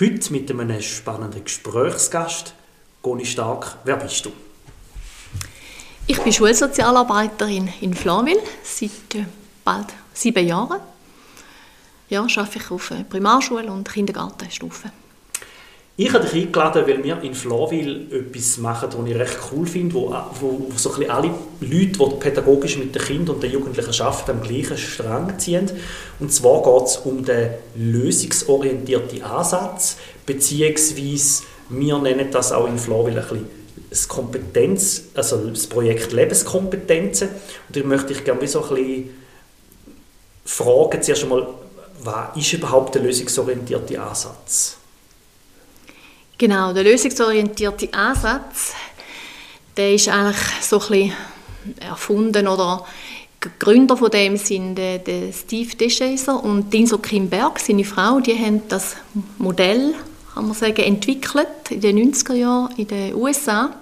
Heute mit einem spannenden Gesprächsgast. Goni Stark, wer bist du? Ich bin Schulsozialarbeiterin in Flanwil seit äh, bald sieben Jahren. Ja, arbeite ich auf Primarschule und Kindergartenstufe. Ich habe dich eingeladen, weil wir in Flawil etwas machen, was ich recht cool finde, wo, wo so ein alle Leute, die pädagogisch mit den Kindern und den Jugendlichen arbeiten, am gleichen Strang ziehen. Und zwar geht es um den lösungsorientierten Ansatz, beziehungsweise wir nennen das auch in Flawil ein bisschen das Kompetenz, also das Projekt Lebenskompetenzen. Und ich möchte dich gerne so ein bisschen fragen, zuerst einmal, was ist überhaupt der lösungsorientierte Ansatz? Genau, der lösungsorientierte Ansatz, der ist eigentlich so ein bisschen erfunden oder Gründer von dem sind äh, der Steve Descheiser und Dinso Kimberg, seine Frau, die haben das Modell, kann man sagen, entwickelt in den 90er Jahren in den USA.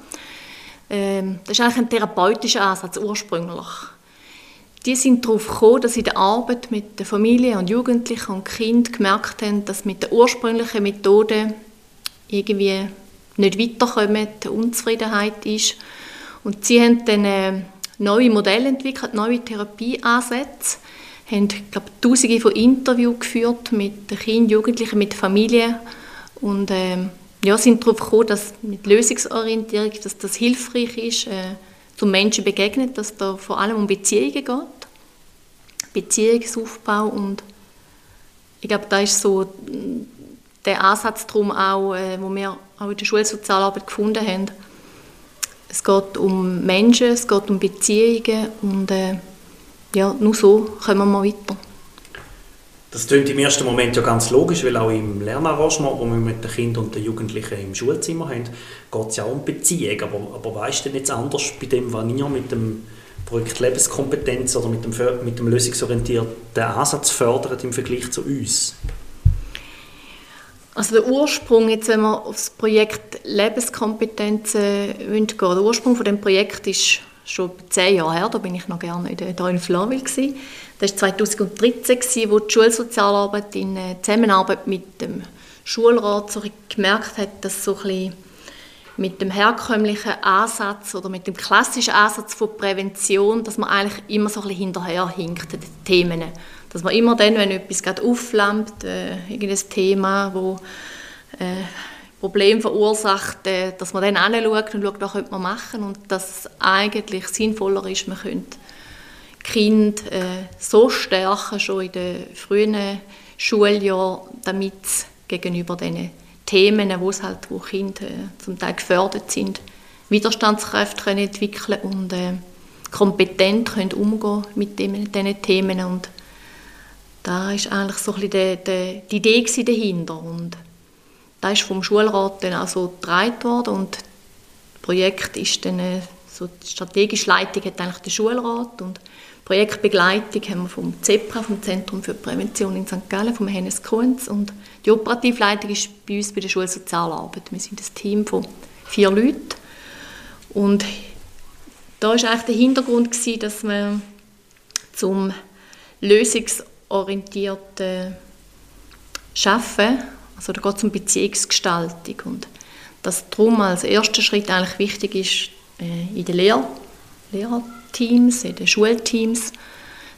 Ähm, das ist eigentlich ein therapeutischer Ansatz ursprünglich. Die sind darauf gekommen, dass sie in der Arbeit mit der Familie und Jugendlichen und Kind gemerkt haben, dass mit der ursprünglichen Methode irgendwie nicht weiterkommen, Unzufriedenheit ist. Und sie haben dann äh, neue Modelle entwickelt, neue Therapieansätze, haben, glaube tausende von Interviews geführt mit Kindern, Jugendlichen, mit Familien und äh, ja, sind darauf gekommen, dass mit Lösungsorientierung, dass das hilfreich ist, äh, zum Menschen begegnet, dass da vor allem um Beziehungen geht, Beziehungsaufbau und ich glaube, da ist so der Ansatz darum auch, äh, wo wir auch in der Schulsozialarbeit gefunden haben. Es geht um Menschen, es geht um Beziehungen und äh, ja, nur so kommen wir weiter. Das klingt im ersten Moment ja ganz logisch, weil auch im Lernarrangement, das wir mit den Kindern und den Jugendlichen im Schulzimmer haben, geht es ja auch um Beziehungen. Aber, aber weißt du denn jetzt anders bei dem, was ihr mit dem Projekt Lebenskompetenz oder mit dem, mit dem lösungsorientierten Ansatz fördert im Vergleich zu uns? Also der Ursprung, jetzt, wenn wir auf das Projekt Lebenskompetenzen gehen der Ursprung von dem Projekt ist schon zehn Jahre her, da bin ich noch gerne in der, da in Flanwil gewesen. Das war 2013, gewesen, wo die Schulsozialarbeit in äh, Zusammenarbeit mit dem Schulrat so gemerkt hat, dass so ein bisschen mit dem herkömmlichen Ansatz oder mit dem klassischen Ansatz von Prävention, dass man eigentlich immer so ein bisschen hinterherhinkt den Themen. Dass man immer dann, wenn etwas gerade aufflammt, äh, irgendein Thema, wo äh, Problem verursacht, äh, dass man dann anschaut und schaut, was könnte man machen und dass es eigentlich sinnvoller ist, man könnte Kind äh, so stärken, schon in den frühen Schuljahren, damit es gegenüber diesen Themen, wo halt, wo Kinder äh, zum Teil gefördert sind, Widerstandskräfte können entwickeln und äh, kompetent können umgehen mit diesen Themen und da ist eigentlich so ein bisschen die, die, die Idee dahinter und da ist vom Schulrat dann auch so getragen worden und das Projekt ist dann äh, so die strategische Leitung hat eigentlich der Schulrat und Projektbegleitung haben wir vom ZEPRA, vom Zentrum für Prävention in St. Gallen, vom Hennes Kunz und die Operativleitung ist bei uns bei der Schulsozialarbeit. Wir sind ein Team von vier Leuten und da war eigentlich der Hintergrund gewesen, dass wir zum lösungsorientierten Schaffen, also da geht es um Beziehungsgestaltung und dass darum als erster Schritt eigentlich wichtig ist äh, in den Lehr Lehrer Teams, in den Schulteams,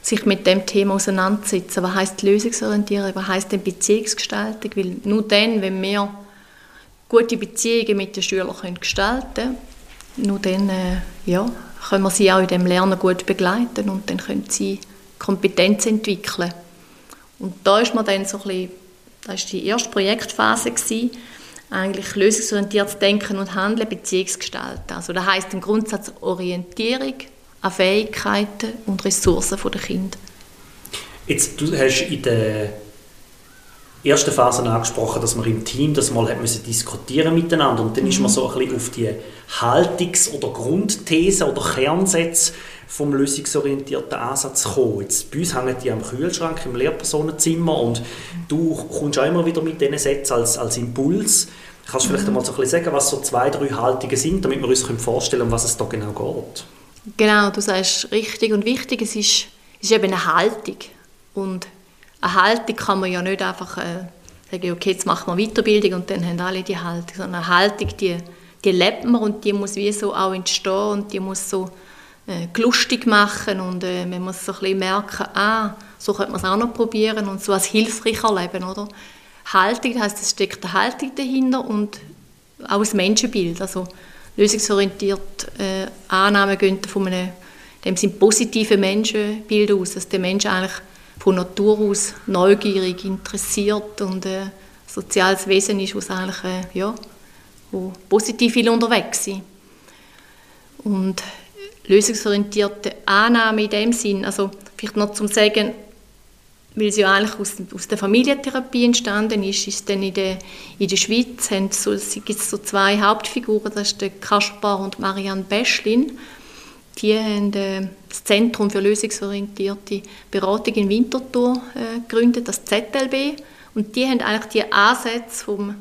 sich mit dem Thema auseinandersetzen. Was heißt Lösungsorientierung? Was heißt denn Beziehungsgestaltung? Weil nur dann, wenn wir gute Beziehungen mit den Schülern können gestalten nur dann äh, ja, können wir sie auch in dem Lernen gut begleiten und dann können sie Kompetenz entwickeln. Und da ist man dann so ein bisschen, das war die erste Projektphase, gewesen, eigentlich lösungsorientiertes Denken und Handeln, Beziehungsgestalten. Also das heißt im Grundsatz Orientierung, an Fähigkeiten und Ressourcen der Kinder. Jetzt, du hast in der ersten Phase angesprochen, dass man im Team das mal hat müssen diskutieren miteinander und dann mhm. ist man mhm. so ein bisschen auf die Haltungs- oder Grundthese oder Kernsätze vom lösungsorientierten Ansatz gekommen. Jetzt, bei uns hängen die am Kühlschrank im Lehrpersonenzimmer und du kommst auch immer wieder mit diesen Sätzen als, als Impuls. Kannst du vielleicht mhm. einmal so ein bisschen sagen, was so zwei, drei Haltungen sind, damit wir uns vorstellen können, um was es da genau geht? Genau, du sagst richtig und wichtig, es ist, es ist eben eine Haltung. Und eine Haltung kann man ja nicht einfach äh, sagen, okay, jetzt machen wir Weiterbildung und dann haben alle die Haltung, sondern eine Haltung, die, die lebt man und die muss wie so auch entstehen und die muss so äh, lustig machen und äh, man muss so ein bisschen merken, ah, so könnte man es auch noch probieren und so als hilfreich erleben, oder? Haltung, das heisst, es steckt eine Haltung dahinter und auch ein Menschenbild, also lösungsorientiert äh, Annahmen gehen von einem dem sind positive Menschenbild aus, dass der Mensch eigentlich von Natur aus neugierig, interessiert und ein äh, soziales Wesen ist, was eigentlich äh, ja, wo positiv will unterwegs sind. Und lösungsorientierte Annahme in dem Sinn, also vielleicht noch zum sagen, weil es ja eigentlich aus, aus der Familientherapie entstanden ist, ist dann in der, in der Schweiz so, gibt es so zwei Hauptfiguren, das ist der Kaspar und Marianne Beschlin. Die haben äh, das Zentrum für lösungsorientierte Beratung in Winterthur äh, gegründet, das ZLB. Und die haben eigentlich die Ansätze vom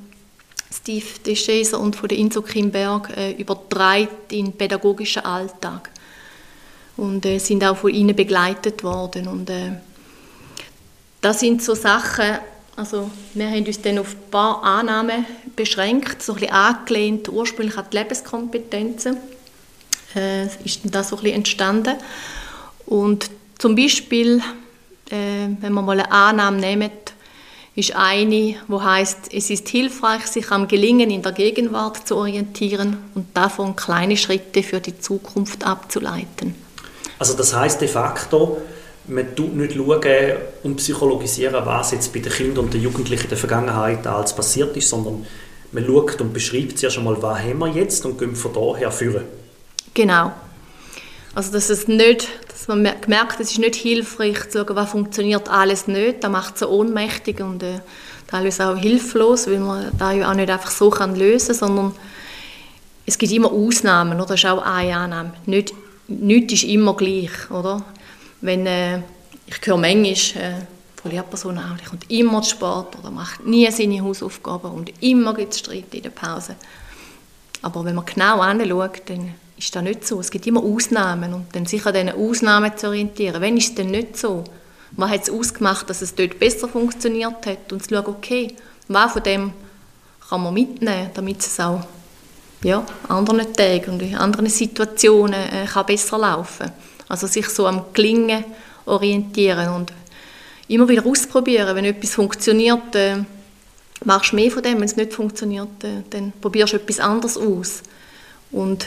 Steve DeShazer und von der Inso Kimberg äh, übertragen in pädagogischen Alltag. Und äh, sind auch von ihnen begleitet worden. Und, äh, das sind so Sachen, also wir haben uns dann auf ein paar Annahmen beschränkt, so ein bisschen angelehnt ursprünglich an die Lebenskompetenzen äh, ist das so ein bisschen entstanden. Und zum Beispiel, äh, wenn man mal eine Annahme nehmen, ist eine, wo heißt, es ist hilfreich, sich am Gelingen in der Gegenwart zu orientieren und davon kleine Schritte für die Zukunft abzuleiten. Also das heißt de facto, man tut nicht schauen und psychologisieren, was jetzt bei den Kindern und den Jugendlichen in der Vergangenheit alles passiert ist, sondern man schaut und beschreibt zuerst einmal, was haben wir jetzt und geht von daher führen. Genau. Also dass es nicht, dass man merkt, es ist nicht hilfreich zu schauen, was funktioniert alles nicht, das macht es ohnmächtig und äh, teilweise auch hilflos, weil man da ja auch nicht einfach so kann lösen sondern es gibt immer Ausnahmen, oder? das ist auch eine Annahme. Nicht, nichts ist immer gleich, oder? Wenn, äh, ich höre manchmal äh, von Lehrpersonen auch, die kommt immer zu Sport oder macht nie seine Hausaufgaben und immer gibt es Streit in der Pause. Aber wenn man genau anschaut, dann ist das nicht so. Es gibt immer Ausnahmen und dann sich an diesen Ausnahmen zu orientieren. Wenn ist es denn nicht so? Man hat es ausgemacht, dass es dort besser funktioniert hat und zu schauen, okay, was von dem kann man mitnehmen, damit es auch ja, anderen Tagen und in anderen Situationen äh, kann besser laufen Also sich so am Gelingen orientieren und immer wieder ausprobieren. Wenn etwas funktioniert, äh, machst du mehr von dem. Wenn es nicht funktioniert, äh, dann probierst du etwas anderes aus. Und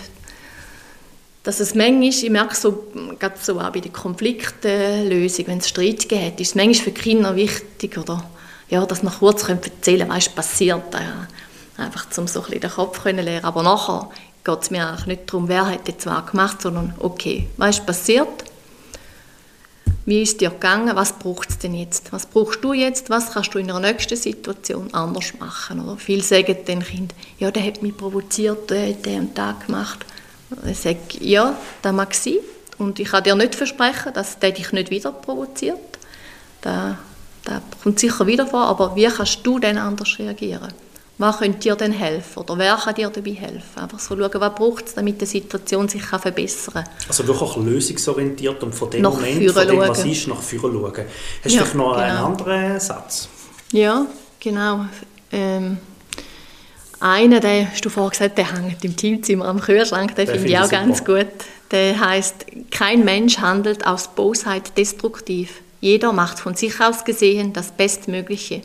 dass es manchmal, ich merke so, gerade so auch bei der Konfliktlösung, wenn es Streit gibt, ist es manchmal für Kinder wichtig, oder, ja, dass man kurz erzählen können, was passiert, ja, einfach um so ein den Kopf zu lernen. Aber nachher geht es mir eigentlich nicht darum, wer hat jetzt was gemacht, sondern okay, was ist passiert, wie ist dir gegangen, was braucht es denn jetzt, was brauchst du jetzt, was kannst du in der nächsten Situation anders machen. Oder? Viele sagen den Kind, ja, der hat mich provoziert, der hat den und das gemacht. Ich sage, ja, das mag sein. Und ich kann dir nicht versprechen, dass der dich nicht wieder provoziert. Das, das kommt sicher wieder vor, aber wie kannst du dann anders reagieren? Was könnte dir denn helfen? Oder wer kann dir dabei helfen? Einfach so schauen, was braucht es, damit die Situation sich kann verbessern kann. Also wirklich lösungsorientiert und von dem nach Moment, von dem, was ist, nach vorne schauen. Hast ja, du noch genau. einen anderen Satz? Ja, genau. Ähm, einer, den hast du vorhin gesagt, der hängt im Teamzimmer am Kühlschrank, den, den finde ich auch ganz gut. Der heißt: Kein Mensch handelt aus Bosheit destruktiv. Jeder macht von sich aus gesehen das Bestmögliche.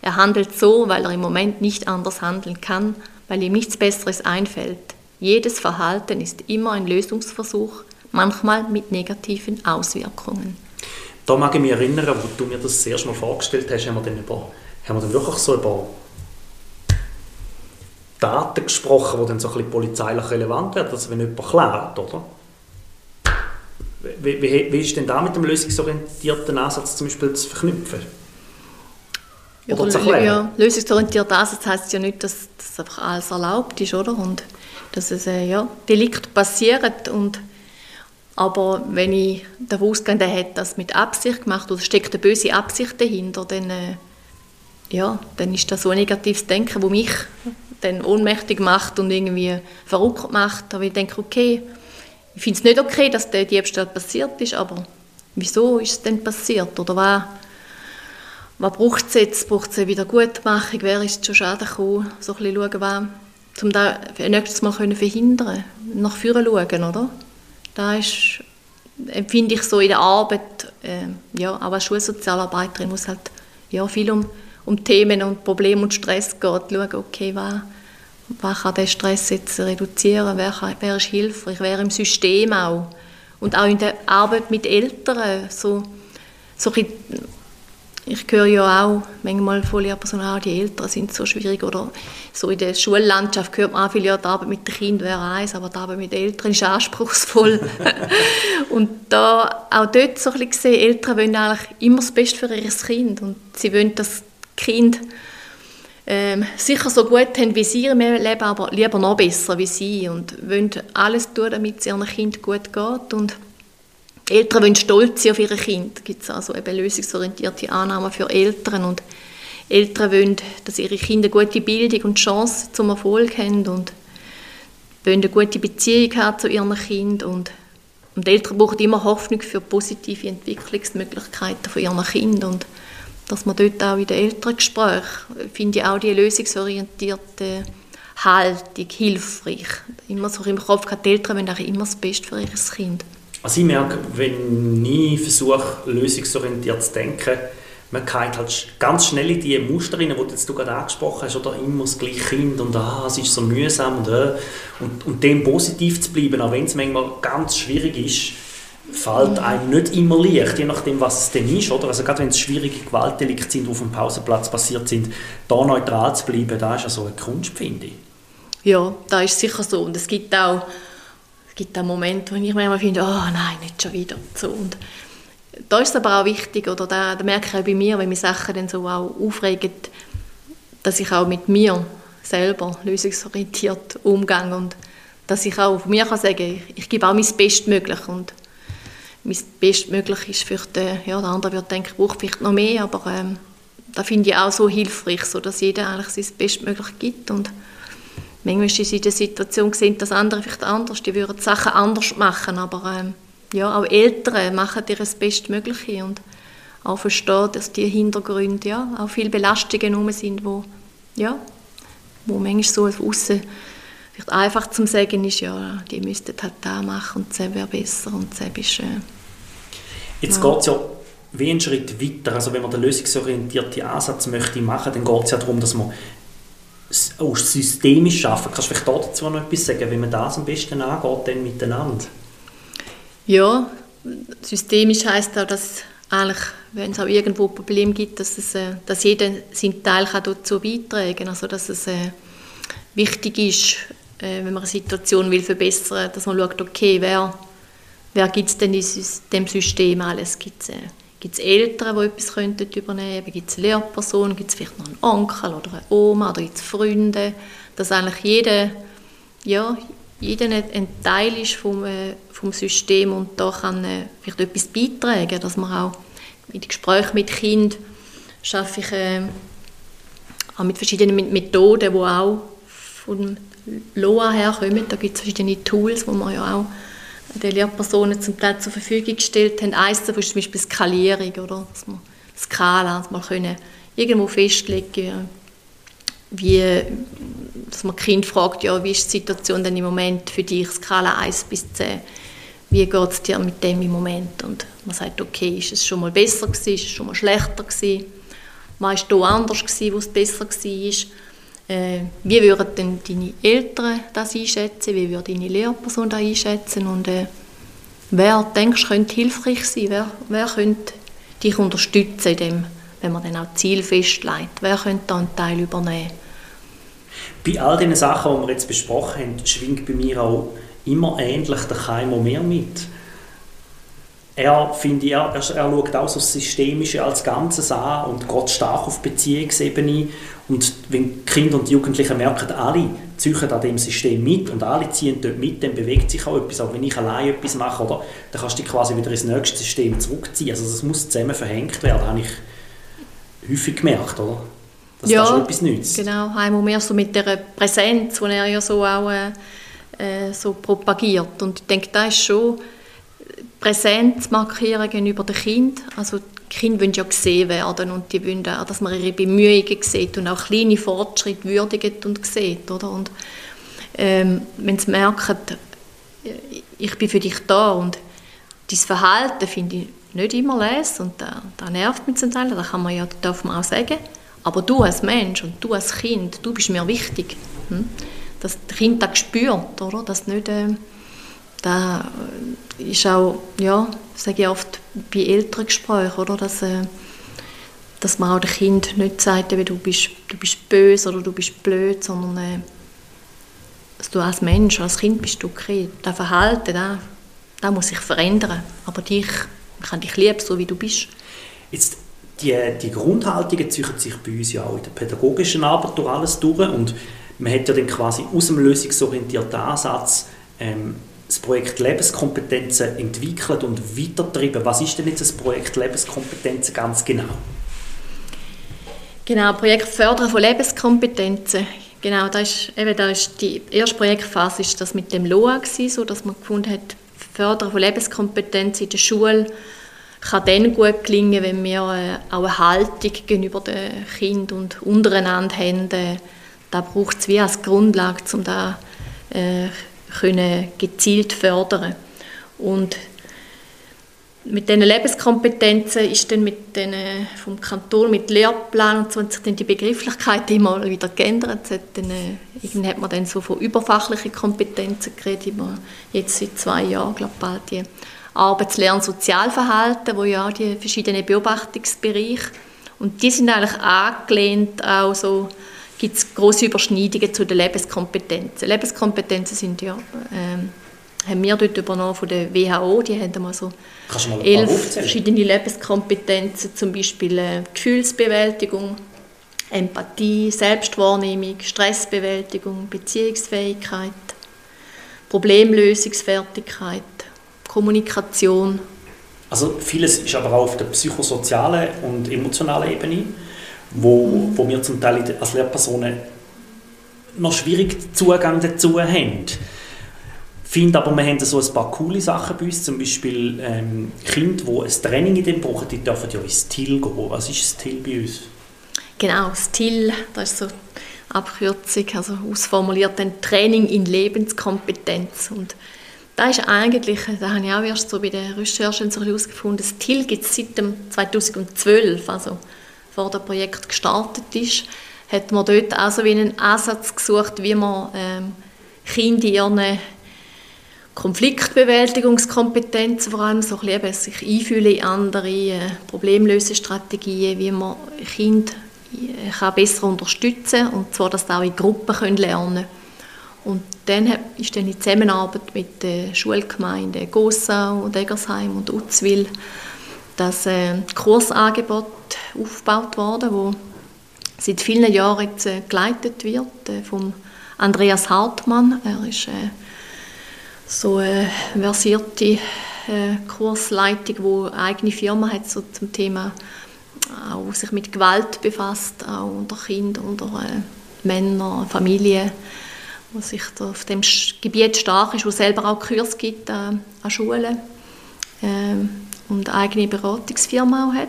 Er handelt so, weil er im Moment nicht anders handeln kann, weil ihm nichts Besseres einfällt. Jedes Verhalten ist immer ein Lösungsversuch, manchmal mit negativen Auswirkungen. Da mag ich mich erinnern, wo du mir das, erste Mal vorgestellt hast, haben wir dann, über, haben wir dann wirklich so über Daten gesprochen, die dann so ein bisschen polizeilich relevant werden, also wenn jemand klaut, oder? Wie, wie, wie ist denn da mit dem lösungsorientierten Ansatz zum Beispiel zu verknüpfen? Oder zu erklären? Ja, lösungsorientiert Ansatz heisst ja nicht, dass, dass einfach alles erlaubt ist, oder? Und dass es, äh, ja, Delikte passieren und aber wenn ich davon ausgehe, der hat das mit Absicht gemacht oder steckt eine böse Absicht dahinter, dann, äh, ja, dann ist das so ein negatives Denken, das mich dann ohnmächtig macht und irgendwie verrückt macht. Aber ich denke, okay, ich finde es nicht okay, dass der Diebstahl passiert ist, aber wieso ist es denn passiert? Oder was, was braucht es jetzt? Braucht es eine Wiedergutmachung? Wer ist schon Schaden gekommen? So ein bisschen schauen, was, um das nächstes Mal können verhindern Nach vorne schauen, oder? Da ist, empfinde ich so in der Arbeit, äh, ja, auch als Schulsozialarbeiterin muss halt ja, viel um, um Themen und Probleme und Stress gehen. Schauen, okay, was, was kann der Stress jetzt reduzieren? Wer, kann, wer ist hilfreich? Wer im System auch? Und auch in der Arbeit mit Eltern, so, so ein ich höre ja auch manchmal von Lehrpersonen, die Eltern sind so schwierig oder so in der Schullandschaft hört man viel, ja, die Arbeit mit den Kindern wäre eins, aber die Arbeit mit den Eltern ist anspruchsvoll. und da auch dort so ein bisschen gesehen, Eltern wollen eigentlich immer das Beste für ihr Kind und sie wollen, dass das Kind ähm, sicher so gut haben wie sie im Leben, aber lieber noch besser wie sie und wollen alles tun, damit es ihrem Kind gut geht und Eltern wollen stolz sein auf ihre Kinder. Gibt es also eben lösungsorientierte Annahmen für Eltern und Eltern wollen, dass ihre Kinder gute Bildung und Chance zum Erfolg haben und wollen eine gute Beziehung haben zu ihren Kindern und, und Eltern brauchen immer Hoffnung für positive Entwicklungsmöglichkeiten von ihren Kindern und dass man dort auch in den Elterngesprächen, finde ich auch die lösungsorientierte Haltung hilfreich. Immer so im Kopf die Eltern wollen auch immer das Beste für ihr Kind. Also ich merke, wenn ich versuche, lösungsorientiert zu denken, man geht halt ganz schnell in die Muster rein, die du gerade angesprochen hast, oder immer das gleiche Kind und ah, es ist so mühsam und, äh, und, und dem positiv zu bleiben, auch wenn es manchmal ganz schwierig ist, fällt einem nicht immer leicht, je nachdem, was es denn ist. Oder? Also gerade wenn es schwierige Gewaltdelikte sind, die auf dem Pausenplatz passiert sind, da neutral zu bleiben, da ist ja so eine Kunst, finde ich. Ja, da ist sicher so. Und es gibt auch gibt auch Momente, wo ich manchmal finde, oh nein, nicht schon wieder. So, und da ist es aber auch wichtig, oder da, da merke ich auch bei mir, wenn mich Sachen dann so auch aufregen, dass ich auch mit mir selber lösungsorientiert umgehe und dass ich auch von mir kann sagen ich, ich gebe auch mein Bestmöglich und mein Bestmöglich ist für den, ja, der andere wird denken, braucht vielleicht noch mehr, aber ähm, da finde ich auch so hilfreich, so dass jeder eigentlich sein Bestmöglich gibt und manchmal ist es in der Situation gesehen, dass andere vielleicht anders, die würden Sachen anders machen, aber ähm, ja, auch Eltern machen ihr das Bestmögliche und auch verstehen, dass die Hintergründe ja auch viele Belastungen herum sind, wo ja, wo manchmal so außen vielleicht einfach zum sagen ist, ja, die müssten halt da machen und das wäre besser und das ist äh, Jetzt ja. geht es ja wie einen Schritt weiter. Also wenn man den lösungsorientierten Ansatz möchte machen, dann geht es ja darum, dass man auch systemisch arbeiten. Kannst du vielleicht dazu noch etwas sagen, wie man das am besten angeht dann miteinander? Ja, systemisch heisst auch, dass eigentlich, wenn es auch irgendwo ein Problem gibt, dass, es, äh, dass jeder seinen Teil dazu beitragen kann. Also dass es äh, wichtig ist, äh, wenn man eine Situation will verbessern, dass man schaut, okay, wer, wer gibt es denn in dem System alles? Gibt es äh, Gibt es Eltern, die etwas könnten übernehmen könnten? Gibt es Lehrpersonen? Gibt es vielleicht noch einen Onkel oder eine Oma? Oder gibt es Freunde? Dass eigentlich jeder, ja, jeder ein Teil ist vom, äh, vom System und da kann äh, vielleicht etwas beitragen, dass man auch in Gesprächen mit Kind schaffe ich äh, auch mit verschiedenen Methoden, die auch von LOA herkommen. Da gibt es verschiedene Tools, wo man ja auch den Lehrpersonen zum Teil zur Verfügung gestellt haben. Eines davon ist zum Beispiel Skalierung, oder? Dass man Skala, dass man können irgendwo festlegen wie, dass man Kind fragt, ja, wie ist die Situation denn im Moment für dich, Skala 1 bis 10, wie geht es dir mit dem im Moment? Und man sagt, okay, ist es schon mal besser gewesen, ist es schon mal schlechter gewesen, was war da anders wo es besser war? Äh, wie würden denn deine Eltern das einschätzen? Wie würde deine Lehrperson das einschätzen? Und äh, wer, denkst du, könnte hilfreich sein? Wer, wer könnte dich unterstützen, dem, wenn man dann auch Ziel festlegt? Wer könnte da einen Teil übernehmen? Bei all diesen Sachen, die wir jetzt besprochen haben, schwingt bei mir auch immer ähnlich der Keimo mehr mit. Er, finde ich, er, er, schaut auch so das Systemische als Ganzes an und geht stark auf Beziehungsebene. Und wenn Kinder und Jugendliche merken, alle ziehen an dem System mit und alle ziehen dort mit, dann bewegt sich auch etwas. Auch wenn ich allein etwas mache, oder, dann kannst du dich quasi wieder ins nächste System zurückziehen. Also es muss zusammen verhängt werden, habe ich häufig gemerkt, oder? Dass ja, das schon etwas nützt. genau. Einmal mehr so mit der Präsenz, die er ja so auch äh, äh so propagiert. Und ich denke, das ist schon Präsenz markieren gegenüber den Kindern. Also die Kinder wollen ja gesehen werden und die wollen auch, dass man ihre Bemühungen sieht und auch kleine Fortschritte würdigt und sieht. Oder? Und ähm, wenn sie merken, ich bin für dich da und dein Verhalten finde ich nicht immer les und das, das nervt mich zum Teil, das kann man ja, das darf man auch sagen. Aber du als Mensch und du als Kind, du bist mir wichtig. Hm? Dass das Kind das spürt, oder? Dass nicht... Äh, da ist auch, ja, sage ich oft bei älteren Gesprächen, oder, dass, äh, dass man auch dem Kind nicht sagt, du bist, du bist böse oder du bist blöd, sondern äh, dass du als Mensch, als Kind bist du okay. Das Verhalten, das, das muss sich verändern. Aber dich, ich kann dich lieben, so wie du bist. Jetzt, die, die Grundhaltungen ziehen sich bei uns ja auch in der pädagogischen Arbeit durch alles durch und man hat ja dann quasi aus dem lösungsorientierten Ansatz ähm, das Projekt Lebenskompetenzen entwickelt und weitertreiben. Was ist denn jetzt das Projekt Lebenskompetenzen ganz genau? Genau, Projekt Fördern von Lebenskompetenzen. Genau, das ist, eben, das ist die erste Projektphase ist das mit dem LOA gewesen, so dass man gefunden hat, Fördern von Lebenskompetenzen in der Schule kann dann gut gelingen, wenn wir äh, auch eine Haltung gegenüber den Kindern und untereinander haben. Äh, da braucht es wie als Grundlage, um da äh, können gezielt fördern und mit diesen Lebenskompetenzen ist dann mit den, vom Kanton mit Lehrplan und so hat sich dann die Begrifflichkeit immer wieder geändert. Hat dann, äh, irgendwann hat man dann so von überfachlichen Kompetenzen geredet, jetzt seit zwei Jahren, glaube ich, bald die Arbeits-, Lern-, Sozialverhalten, wo ja die verschiedenen Beobachtungsbereiche und die sind eigentlich angelehnt auch so gibt es große Überschneidungen zu den Lebenskompetenzen. Lebenskompetenzen sind ja, ähm, haben wir dort übernommen von der WHO, die haben mal so elf verschiedene Lebenskompetenzen, zum Beispiel äh, Gefühlsbewältigung, Empathie, Selbstwahrnehmung, Stressbewältigung, Beziehungsfähigkeit, Problemlösungsfertigkeit, Kommunikation. Also vieles ist aber auch auf der psychosozialen und emotionalen Ebene wo, wo wir zum Teil als Lehrpersonen noch schwierig Zugang dazu haben. Ich finde aber, wir haben so ein paar coole Sachen bei uns, zum Beispiel ähm, Kinder, die ein Training in dem brauchen, die dürfen ja ins TIL gehen. Was ist das TIL bei uns? Genau, das TIL, das ist so Abkürzung, also ausformuliert ein Training in Lebenskompetenz. Und da ist eigentlich, da habe ich auch erst so bei der Recherche herausgefunden, das TIL gibt es seit 2012, also vor dem Projekt gestartet ist, hat man dort auch so wie einen Ansatz gesucht, wie man ähm, Kinder ihren Konfliktbewältigungskompetenzen vor allem so ein bisschen sich einfühlen in andere äh, Problemlösestrategien, wie man Kinder äh, kann besser unterstützen und zwar, dass sie auch in Gruppen können lernen und dann ist dann in Zusammenarbeit mit der Schulgemeinde Gossau und Eggersheim und Utzwil das äh, Kursangebot aufgebaut worden, wo seit vielen Jahren jetzt, äh, geleitet wird äh, vom Andreas Hartmann. Er ist äh, so eine versierte äh, Kursleitung, wo eigene Firma hat so zum Thema auch sich mit Gewalt befasst, auch unter Kindern, unter äh, Männern, Familien, wo sich auf dem Gebiet stark ist, wo selber auch Kurs gibt äh, an Schulen. Ähm, und eine eigene Beratungsfirma auch hat.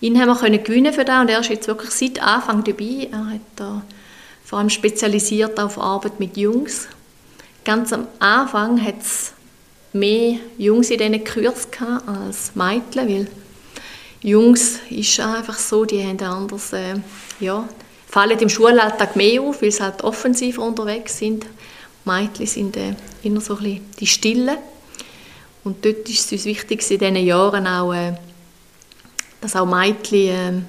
Ihn haben wir können gewinnen für das und er ist jetzt wirklich seit Anfang dabei. Er hat da vor allem spezialisiert auf Arbeit mit Jungs. Ganz am Anfang hat es mehr Jungs in diesen Kursen als Mädchen, weil Jungs ist einfach so, die haben anders, äh, ja, fallen im Schulalltag mehr auf, weil sie halt offensiver unterwegs sind. Mädchen sind äh, immer so ein bisschen die Stillen. Und dort ist es uns wichtig, in diesen Jahren auch, äh, dass auch Mädchen äh,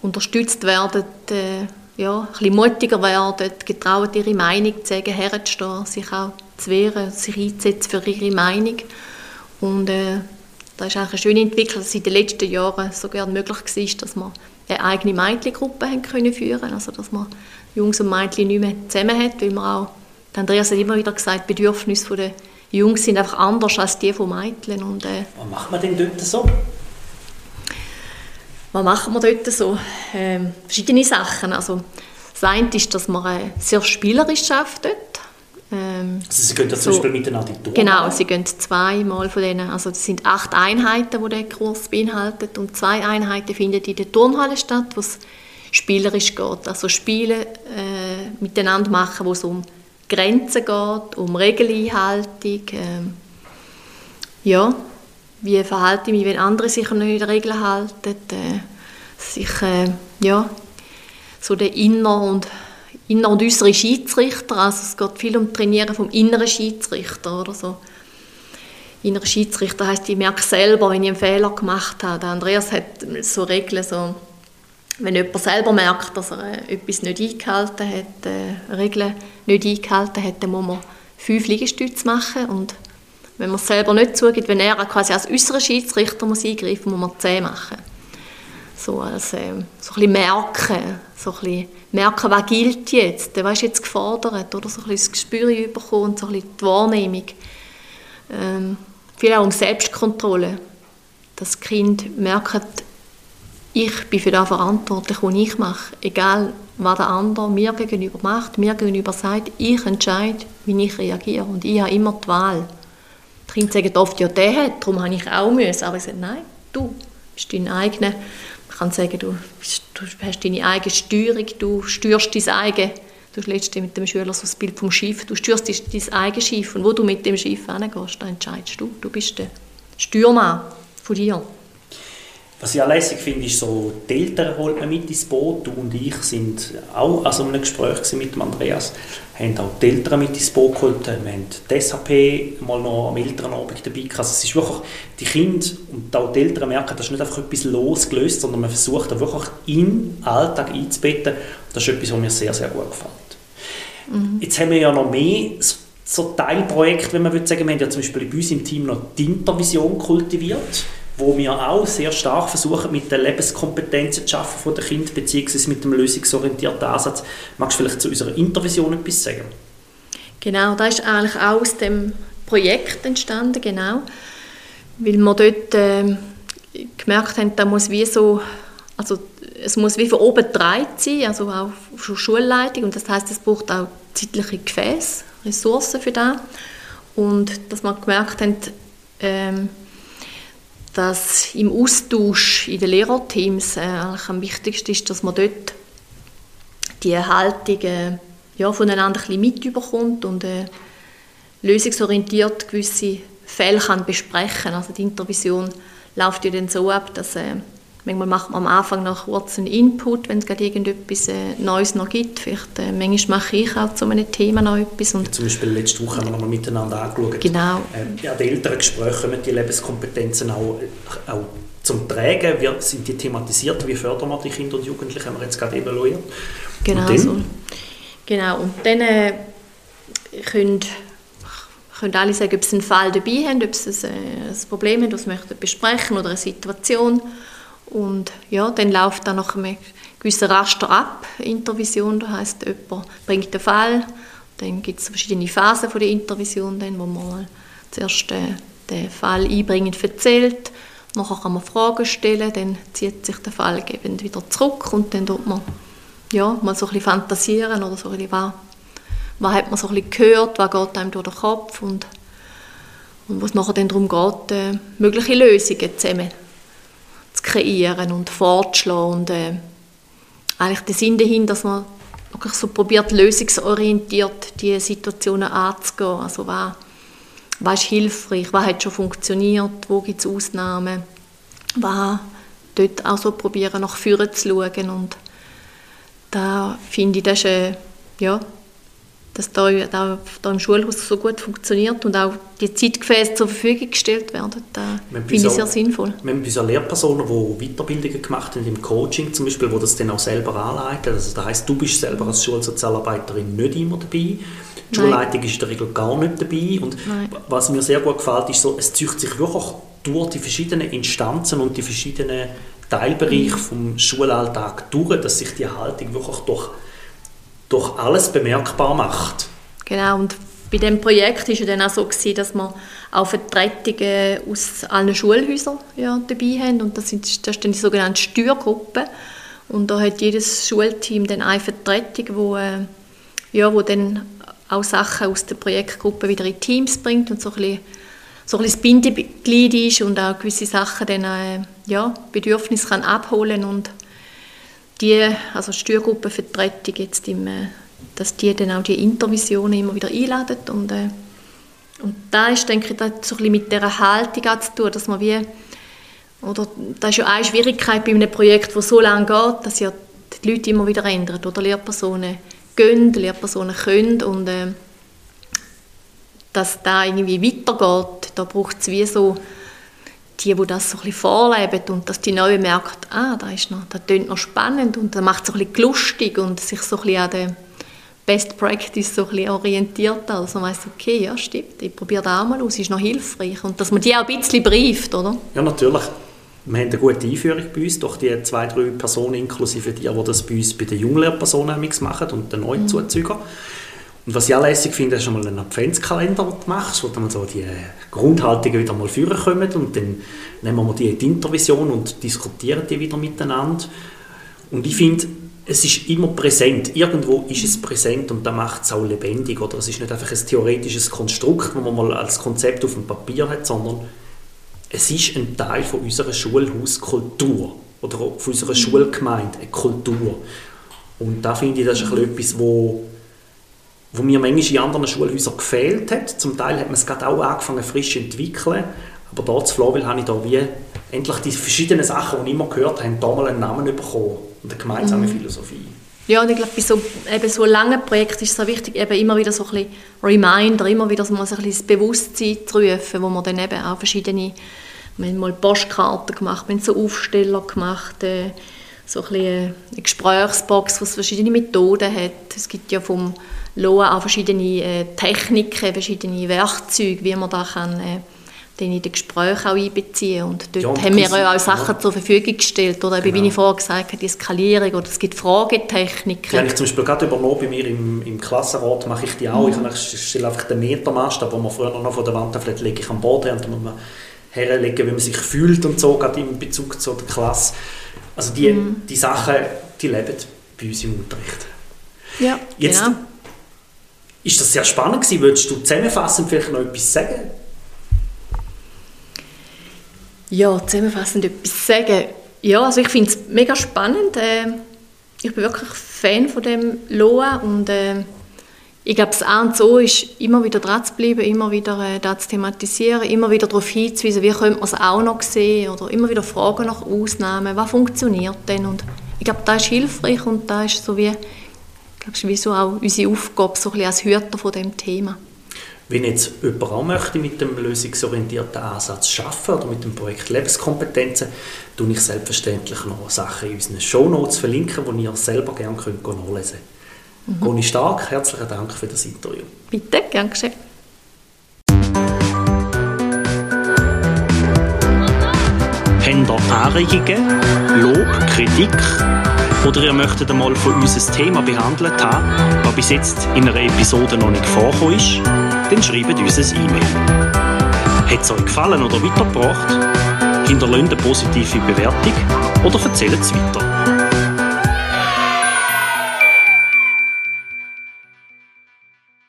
unterstützt werden, äh, ja, ein bisschen mutiger werden, getraut ihre Meinung zu sagen, herzustehen, sich auch zu wehren, sich einzusetzen für ihre Meinung. Und äh, das ist eigentlich eine schöne Entwicklung, dass es in den letzten Jahren so gerne möglich war, dass wir eine eigene Mädchengruppe können führen Also dass man Jungs und Mädchen nicht mehr zusammen hat, weil man auch, Andreas hat immer wieder gesagt, Bedürfnisse der Jungs sind einfach anders als die von Mädchen. Und, äh, Was macht man denn dort so? Was machen wir dort so? Ähm, verschiedene Sachen. Also, das eine ist, dass man äh, sehr spielerisch arbeitet. Ähm, also Sie gehen da zum so, Beispiel miteinander in die Genau, Sie gehen zweimal von denen. Also das sind acht Einheiten, die der Kurs beinhaltet. Und zwei Einheiten finden in der Turnhalle statt, wo es spielerisch geht. Also Spiele äh, miteinander machen, wo es um Grenzen geht, um Regeleinhaltung. Äh, ja, wie verhalte ich mich, wenn andere sich nicht an Regeln halten. Äh, sich, äh, ja, so der inner und inner und äußere Schiedsrichter. Also es geht viel um Trainieren vom inneren Schiedsrichter oder so. Innerer Schiedsrichter heißt, ich merke selber, wenn ich einen Fehler gemacht habe. Andreas hat so Regeln, so, wenn jemand selber merkt, dass er äh, etwas nicht eingehalten hat, äh, Regeln nicht eingehalten hat, dann muss man fünf Liegestütze machen und wenn man es selber nicht zugibt, wenn er quasi als äußerer Schiedsrichter muss eingreifen muss, muss man zehn machen. So als äh, so ein merken, so ein merken, was gilt jetzt, was ist jetzt gefordert, oder so ein das Gespür bekommen, so ein die Wahrnehmung. Ähm, viel auch um Selbstkontrolle, dass die Kinder merken, ich bin für das verantwortlich, was ich mache, egal was der andere mir gegenüber macht, mir gegenüber sagt, ich entscheide, wie ich reagiere und ich habe immer die Wahl. Die Kinder sagen oft, ja, der hat, darum habe ich auch müssen, aber ich sage, nein, du bist dein eigener kann sagen, du, du hast deine eigene Steuerung, du steuerst dein eigenes. Du letztens mit dem Schüler so das Bild vom Schiff. Du steuerst dein eigenes Schiff. Und wo du mit dem Schiff hingehst, entscheidest du. Du bist der Steuermann von dir. Was ich auch lässig finde, ist so, die Eltern holt man mit ins Boot. Du und ich sind auch also in einem Gespräch mit dem Andreas, haben auch die Eltern mit ins Boot geholt. Wir haben die SAP mal noch am Elternabend dabei gehabt. Also es ist wirklich, die Kinder und auch die Eltern merken, das ist nicht einfach etwas losgelöst, sondern man versucht da wirklich in den Alltag einzubetten. Das ist etwas, was mir sehr, sehr gut gefällt. Mhm. Jetzt haben wir ja noch mehr so Teilprojekte, wenn man würde sagen, wir haben ja zum Beispiel bei uns im Team noch die Intervision kultiviert wo wir auch sehr stark versuchen, mit den Lebenskompetenzen zu arbeiten von den beziehungsweise mit dem lösungsorientierten Ansatz. Magst du vielleicht zu unserer Intervision etwas sagen? Genau, das ist eigentlich auch aus dem Projekt entstanden, genau, weil wir dort äh, gemerkt haben, da muss wie so, also es muss wie von oben getragen sein, also auch schon Schulleitung und das heißt, es braucht auch zeitliche Gefäße, Ressourcen für das und dass wir gemerkt haben, ähm, dass im Austausch in den Lehrerteams äh, am wichtigsten ist, dass man dort die Haltung äh, ja, voneinander ein mitbekommt und äh, lösungsorientiert gewisse Fälle kann besprechen. Also die Intervision läuft ja dann so ab, dass äh, Manchmal macht man am Anfang noch kurz einen Input, wenn es gerade irgendetwas äh, Neues noch gibt. Vielleicht, äh, manchmal mache ich auch zu einem Thema noch etwas. Und ja, zum Beispiel letzte Woche haben wir noch mal miteinander angeschaut. Genau. Ähm, ja, die älteren Gespräche kommen die Lebenskompetenzen auch, auch zum Tragen. Wie sind die thematisiert? Wie fördern wir die Kinder und Jugendlichen? Haben wir jetzt gerade evaluiert. Genau und so. Genau. Und dann äh, können können alle sagen, ob sie einen Fall dabei haben, ob sie ein, äh, ein Problem haben, das sie möchten besprechen oder eine Situation. Und ja, dann läuft dann nach einem gewissen Raster ab, Intervision, das heisst, jemand bringt den Fall, dann gibt es verschiedene Phasen von der Intervision, dann, wo man zuerst äh, den Fall einbringend erzählt, nachher kann man Fragen stellen, dann zieht sich der Fall wieder zurück und dann tut man ja, mal so ein bisschen fantasieren oder so ein bisschen, was, was hat man so ein bisschen gehört, was geht einem durch den Kopf und, und was nachher dann darum geht, äh, mögliche Lösungen zusammen zu kreieren und fortzuschlagen und äh, eigentlich der Sinn dahin, dass man wirklich so probiert, lösungsorientiert die Situationen anzugehen. Also was, was ist hilfreich, was hat schon funktioniert, wo gibt es Ausnahmen, was dort auch so probieren, nach vorne zu schauen? Und da finde ich, das ist, äh, ja, dass da, da, da im Schulhaus so gut funktioniert und auch die Zeitgefäße zur Verfügung gestellt werden, da finde ich sehr sinnvoll. Wir haben so Lehrpersonen, die Weiterbildungen gemacht haben im Coaching zum Beispiel, die das dann auch selber anleiten. Also das heisst, du bist selber als Schulsozialarbeiterin nicht immer dabei. Die Schulleitung ist in der Regel gar nicht dabei. Und Nein. was mir sehr gut gefällt, ist so, es zieht sich wirklich durch die verschiedenen Instanzen und die verschiedenen Teilbereiche vom Schulalltag durch, dass sich die Haltung wirklich durch, durch alles bemerkbar macht. Genau, und bei dem Projekt war es dann auch so, dass wir auch Vertretungen aus allen Schulhäusern ja, dabei haben. Und das, sind, ist dann die sogenannte Steuergruppe. Und da hat jedes Schulteam dann eine Vertretung, wo, äh, ja, wo dann auch Sachen aus der Projektgruppe wieder in Teams bringt und so ein bisschen, so ein Bindeglied ist und auch gewisse Sachen dann äh, ja, Bedürfnisse kann abholen und die, also Steuergruppenvertretung jetzt im, äh, dass die dann auch die Intervisionen immer wieder einladen und, äh, und da ist, denke ich, das so ein mit dieser Haltung zu tun, dass man wie, oder das ist ja eine Schwierigkeit bei einem Projekt, das so lange geht, dass ja die Leute immer wieder ändern, oder? Lehrpersonen gehen, Lehrpersonen können und äh, dass da irgendwie weitergeht, da braucht es wie so die, die das so ein bisschen vorleben und dass die Neuen merken, ah, da ist noch, das klingt noch spannend und das macht es so ein bisschen lustig und sich so ein bisschen an der Best Practice so ein bisschen orientiert. Also man weiss, okay, ja stimmt, ich probiere das auch mal aus, ist noch hilfreich und dass man die auch ein bisschen brieft, oder? Ja, natürlich. Wir haben eine gute Einführung bei uns, durch die zwei, drei Personen, inklusive die, die das bei uns bei den Junglehrpersonen machen und den neuen mhm. Und was ich auch lässig finde, ist schon mal einen Adventskalender, den du machst, wo dann so die Grundhaltungen wieder mal führen kommen und dann nehmen wir die in die Intervision und diskutieren die wieder miteinander. Und ich finde, es ist immer präsent. Irgendwo ist es präsent und da macht es auch lebendig. Oder es ist nicht einfach ein theoretisches Konstrukt, das man mal als Konzept auf dem Papier hat, sondern es ist ein Teil von unserer Schulhauskultur oder von unserer mhm. Schulgemeinde, eine Kultur. Und da finde ich, das ist etwas, wo wo mir manchmal in anderen Schulhäusern gefehlt hat. Zum Teil hat man es gerade auch angefangen frisch zu entwickeln. Aber dort zu Flowil habe ich da wie endlich die verschiedenen Sachen, die ich immer gehört habe, da mal einen Namen bekommen und eine gemeinsame mhm. Philosophie. Ja, und ich glaube, bei so, eben so langen Projekten ist es auch wichtig, eben immer wieder so ein bisschen Reminder, immer wieder mal so ein bisschen das Bewusstsein zu rufen, wo man dann eben auch verschiedene, wir haben mal Postkarten gemacht, wir haben so Aufsteller gemacht, äh, so ein bisschen eine Gesprächsbox, die verschiedene Methoden hat. Es gibt ja vom LOA auch verschiedene äh, Techniken, verschiedene Werkzeuge, wie man da kann, äh, den in den Gesprächen auch einbeziehen Und dort ja, haben wir ja auch Sachen ja. zur Verfügung gestellt. Oder genau. wie ich vorher gesagt habe, die Skalierung oder es gibt Fragetechniken. Die habe ich zum Beispiel gerade übernommen bei mir im, im Klassenrat, mache ich die auch. Mhm. Ich stelle einfach den Metermast wo man früher noch von der Wand vielleicht lege ich am Boden und dann muss man herlegen, wie man sich fühlt und so, gerade im Bezug zu der Klasse. Also die, mhm. die Sachen, die leben bei uns im Unterricht. Ja, Jetzt, genau ist das sehr spannend gewesen. Würdest du zusammenfassend vielleicht noch etwas sagen? Ja, zusammenfassend etwas sagen. Ja, also ich finde es mega spannend. Äh, ich bin wirklich Fan von dem Loa und äh, ich glaube, das A und so ist, immer wieder dran zu bleiben, immer wieder äh, das zu thematisieren, immer wieder darauf hinzuweisen, wie könnte man es auch noch sehen oder immer wieder Fragen nach Ausnahmen, was funktioniert denn und ich glaube, das ist hilfreich und das ist so wie ist wie so auch unsere Aufgabe, so ein bisschen als Hüter von dem Thema. Wenn jetzt jemand auch möchte mit dem lösungsorientierten Ansatz arbeiten oder mit dem Projekt Lebenskompetenzen, tue ich selbstverständlich noch Sachen in unseren Shownotes verlinken, die ihr selber gerne könnt nachlesen könnt. Mhm. Goni Stark, herzlichen Dank für das Interview. Bitte, gern geschehen. Habt ihr Anregungen, Lob, Kritik oder ihr möchtet einmal von uns ein Thema behandelt haben, das bis jetzt in einer Episode noch nicht vorgekommen ist, dann schreibt uns ein E-Mail. Hat es euch gefallen oder weitergebracht? Hinterlasst eine positive Bewertung oder erzählt es weiter.